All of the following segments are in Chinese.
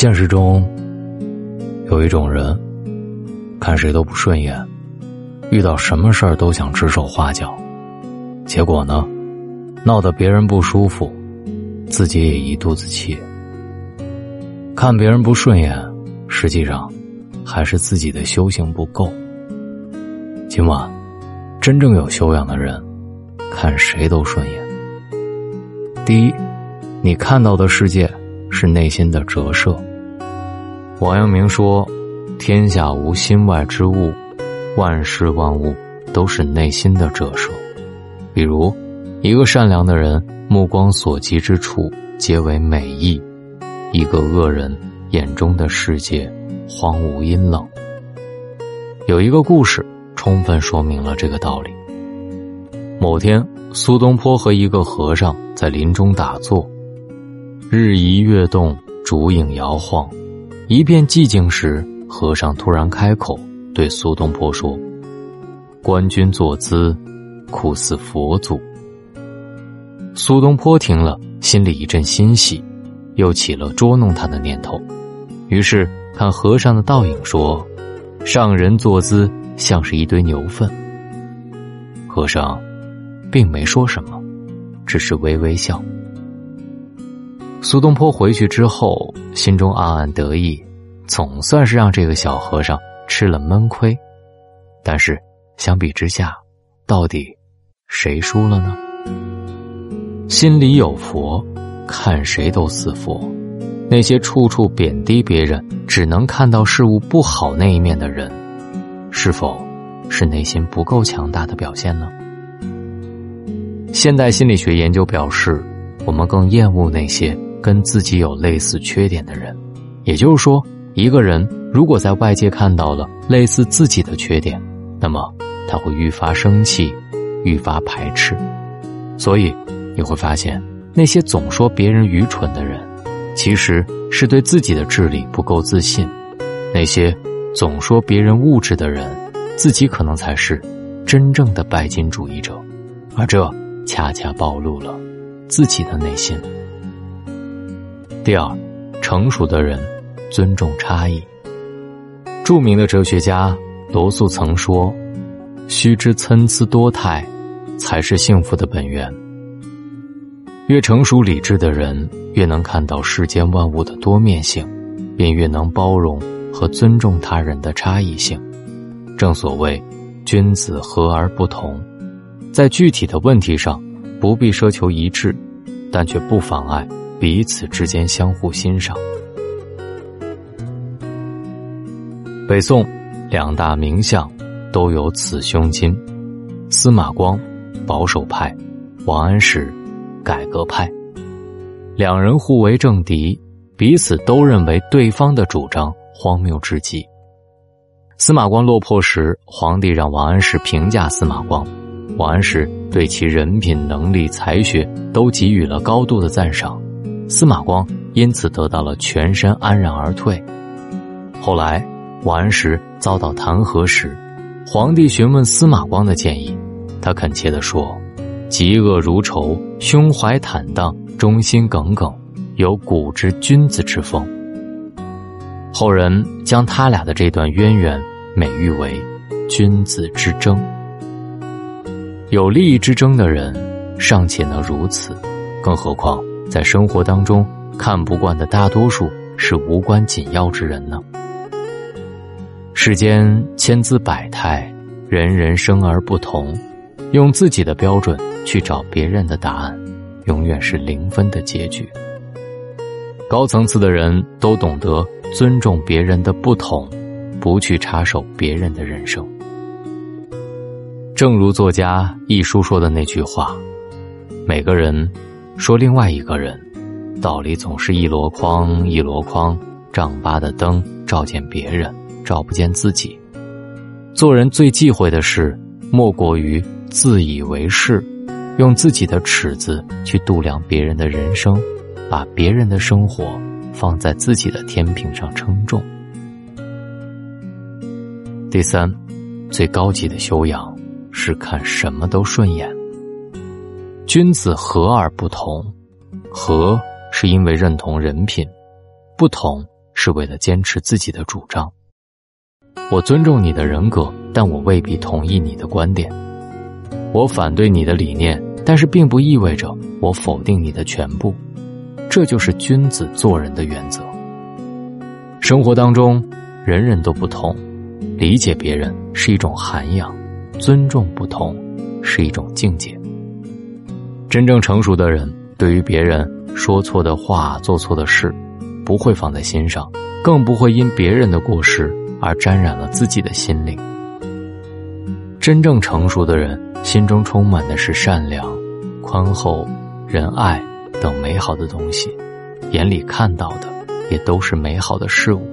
现实中，有一种人，看谁都不顺眼，遇到什么事儿都想指手画脚，结果呢，闹得别人不舒服，自己也一肚子气。看别人不顺眼，实际上还是自己的修行不够。今晚，真正有修养的人，看谁都顺眼。第一，你看到的世界。是内心的折射。王阳明说：“天下无心外之物，万事万物都是内心的折射。比如，一个善良的人，目光所及之处皆为美意；一个恶人眼中的世界，荒芜阴冷。”有一个故事，充分说明了这个道理。某天，苏东坡和一个和尚在林中打坐。日移月动，烛影摇晃，一片寂静时，和尚突然开口对苏东坡说：“官君坐姿，酷似佛祖。”苏东坡听了，心里一阵欣喜，又起了捉弄他的念头，于是看和尚的倒影说：“上人坐姿像是一堆牛粪。”和尚并没说什么，只是微微笑。苏东坡回去之后，心中暗暗得意，总算是让这个小和尚吃了闷亏。但是相比之下，到底谁输了呢？心里有佛，看谁都似佛。那些处处贬低别人，只能看到事物不好那一面的人，是否是内心不够强大的表现呢？现代心理学研究表示，我们更厌恶那些。跟自己有类似缺点的人，也就是说，一个人如果在外界看到了类似自己的缺点，那么他会愈发生气，愈发排斥。所以你会发现，那些总说别人愚蠢的人，其实是对自己的智力不够自信；那些总说别人物质的人，自己可能才是真正的拜金主义者，而这恰恰暴露了自己的内心。第二，成熟的人尊重差异。著名的哲学家罗素曾说：“须知参差多态，才是幸福的本源。”越成熟理智的人，越能看到世间万物的多面性，便越能包容和尊重他人的差异性。正所谓“君子和而不同”，在具体的问题上不必奢求一致，但却不妨碍。彼此之间相互欣赏。北宋两大名相都有此胸襟：司马光保守派，王安石改革派。两人互为政敌，彼此都认为对方的主张荒谬至极。司马光落魄时，皇帝让王安石评价司马光，王安石对其人品、能力、才学都给予了高度的赞赏。司马光因此得到了全身安然而退。后来，王安石遭到弹劾时，皇帝询问司马光的建议，他恳切地说：“嫉恶如仇，胸怀坦荡，忠心耿耿，有古之君子之风。”后人将他俩的这段渊源美誉为“君子之争”。有利益之争的人尚且能如此，更何况……在生活当中，看不惯的大多数是无关紧要之人呢。世间千姿百态，人人生而不同，用自己的标准去找别人的答案，永远是零分的结局。高层次的人都懂得尊重别人的不同，不去插手别人的人生。正如作家一书说的那句话：“每个人。”说另外一个人，道理总是一箩筐一箩筐，丈八的灯照见别人，照不见自己。做人最忌讳的事，莫过于自以为是，用自己的尺子去度量别人的人生，把别人的生活放在自己的天平上称重。第三，最高级的修养是看什么都顺眼。君子和而不同，和是因为认同人品，不同是为了坚持自己的主张。我尊重你的人格，但我未必同意你的观点。我反对你的理念，但是并不意味着我否定你的全部。这就是君子做人的原则。生活当中，人人都不同，理解别人是一种涵养，尊重不同是一种境界。真正成熟的人，对于别人说错的话、做错的事，不会放在心上，更不会因别人的过失而沾染了自己的心灵。真正成熟的人。心中充满的是善良、宽厚、仁爱等美好的东西，眼里看到的也都是美好的事物，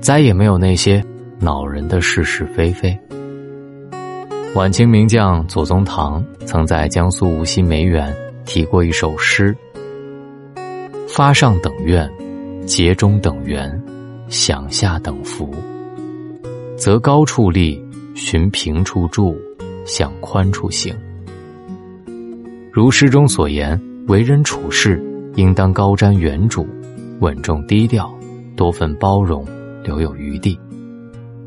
再也没有那些恼人的是是非非。晚清名将左宗棠曾在江苏无锡梅园题过一首诗：“发上等愿，结中等缘，享下等福。择高处立，寻平处住。”向宽处行。如诗中所言，为人处事应当高瞻远瞩，稳重低调，多份包容，留有余地。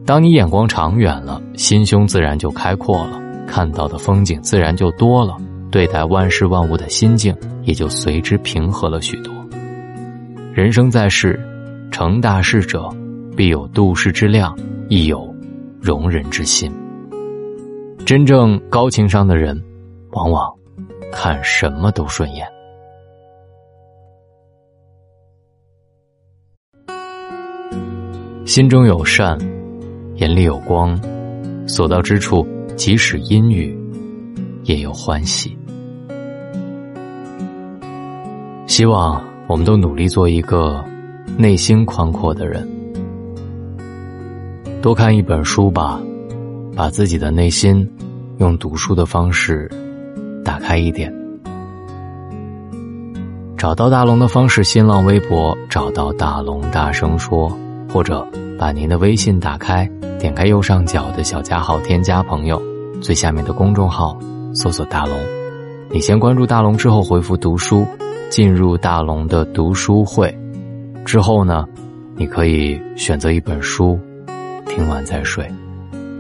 当你眼光长远了，心胸自然就开阔了，看到的风景自然就多了，对待万事万物的心境也就随之平和了许多。人生在世，成大事者必有度世之量，亦有容人之心。真正高情商的人，往往看什么都顺眼。心中有善，眼里有光，所到之处，即使阴雨，也有欢喜。希望我们都努力做一个内心宽阔的人。多看一本书吧。把自己的内心用读书的方式打开一点。找到大龙的方式：新浪微博找到大龙，大声说，或者把您的微信打开，点开右上角的小加号，添加朋友，最下面的公众号搜索大龙。你先关注大龙之后回复读书，进入大龙的读书会。之后呢，你可以选择一本书，听完再睡。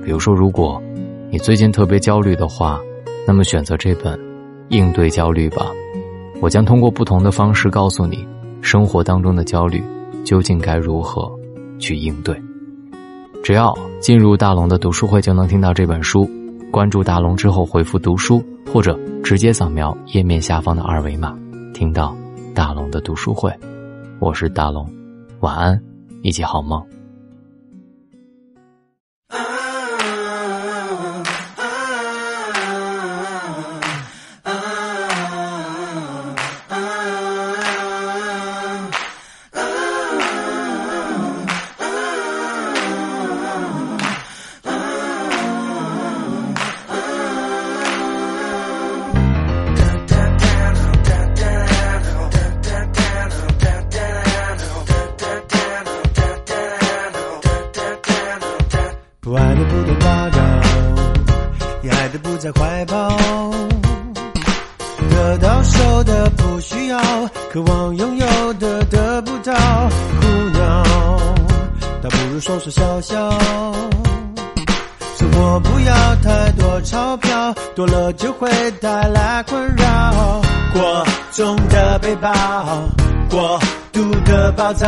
比如说，如果你最近特别焦虑的话，那么选择这本《应对焦虑》吧。我将通过不同的方式告诉你，生活当中的焦虑究竟该如何去应对。只要进入大龙的读书会，就能听到这本书。关注大龙之后，回复“读书”或者直接扫描页面下方的二维码，听到大龙的读书会。我是大龙，晚安，一起好梦。在怀抱，得到手的不需要，渴望拥有的得不到，苦恼，倒不如说说笑笑。生活不要太多钞票，多了就会带来困扰。过重的背包，过度的暴躁，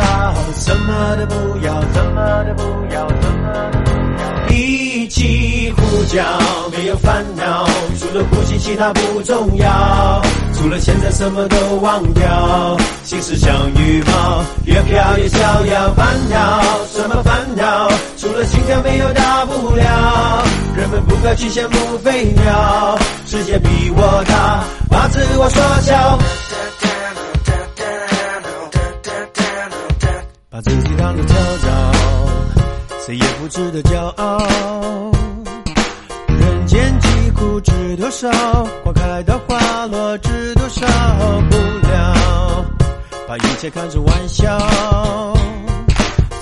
什么都不要，什么都不要，什么都不要。一起呼叫，没有烦恼，除了呼吸其他不重要，除了现在什么都忘掉，心事像羽毛，越飘越逍遥。烦恼什么烦恼？除了心跳没有大不了，人们不该去羡慕飞鸟，世界比我大，把自我缩小，把自己当作跳蚤，谁也不值得骄傲。多少？花开到花落知多少？不了，把一切看成玩笑。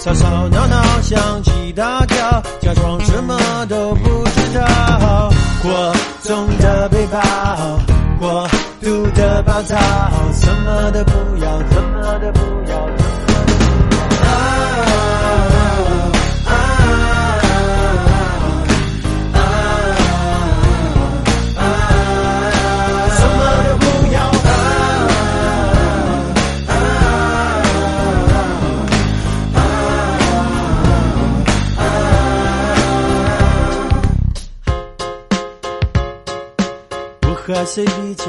吵吵闹闹，响起大叫，假装什么都不知道。过重的背包，过度的暴躁，什么都不要，什么都不要，什么都不要。和谁比较，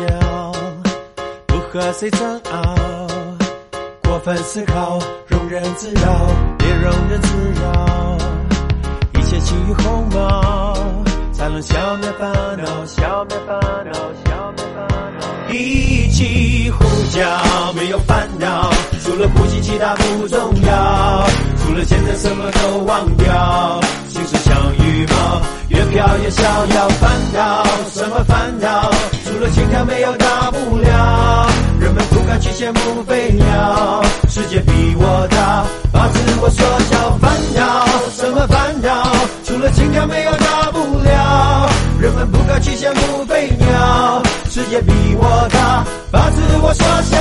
不和谁争拗。过分思考，庸人自扰，别庸人自扰。一切轻于鸿毛，才能消灭烦恼，消灭烦恼，消灭烦恼。一起呼叫，没有烦恼，除了呼吸其他不重要，除了现在什么都忘掉。心事像羽毛，越飘越逍遥。烦恼去羡慕飞鸟，世界比我大，把自我缩小。烦恼什么烦恼？除了心跳没有大不了。人们不该去羡慕飞鸟，世界比我大，把自我缩小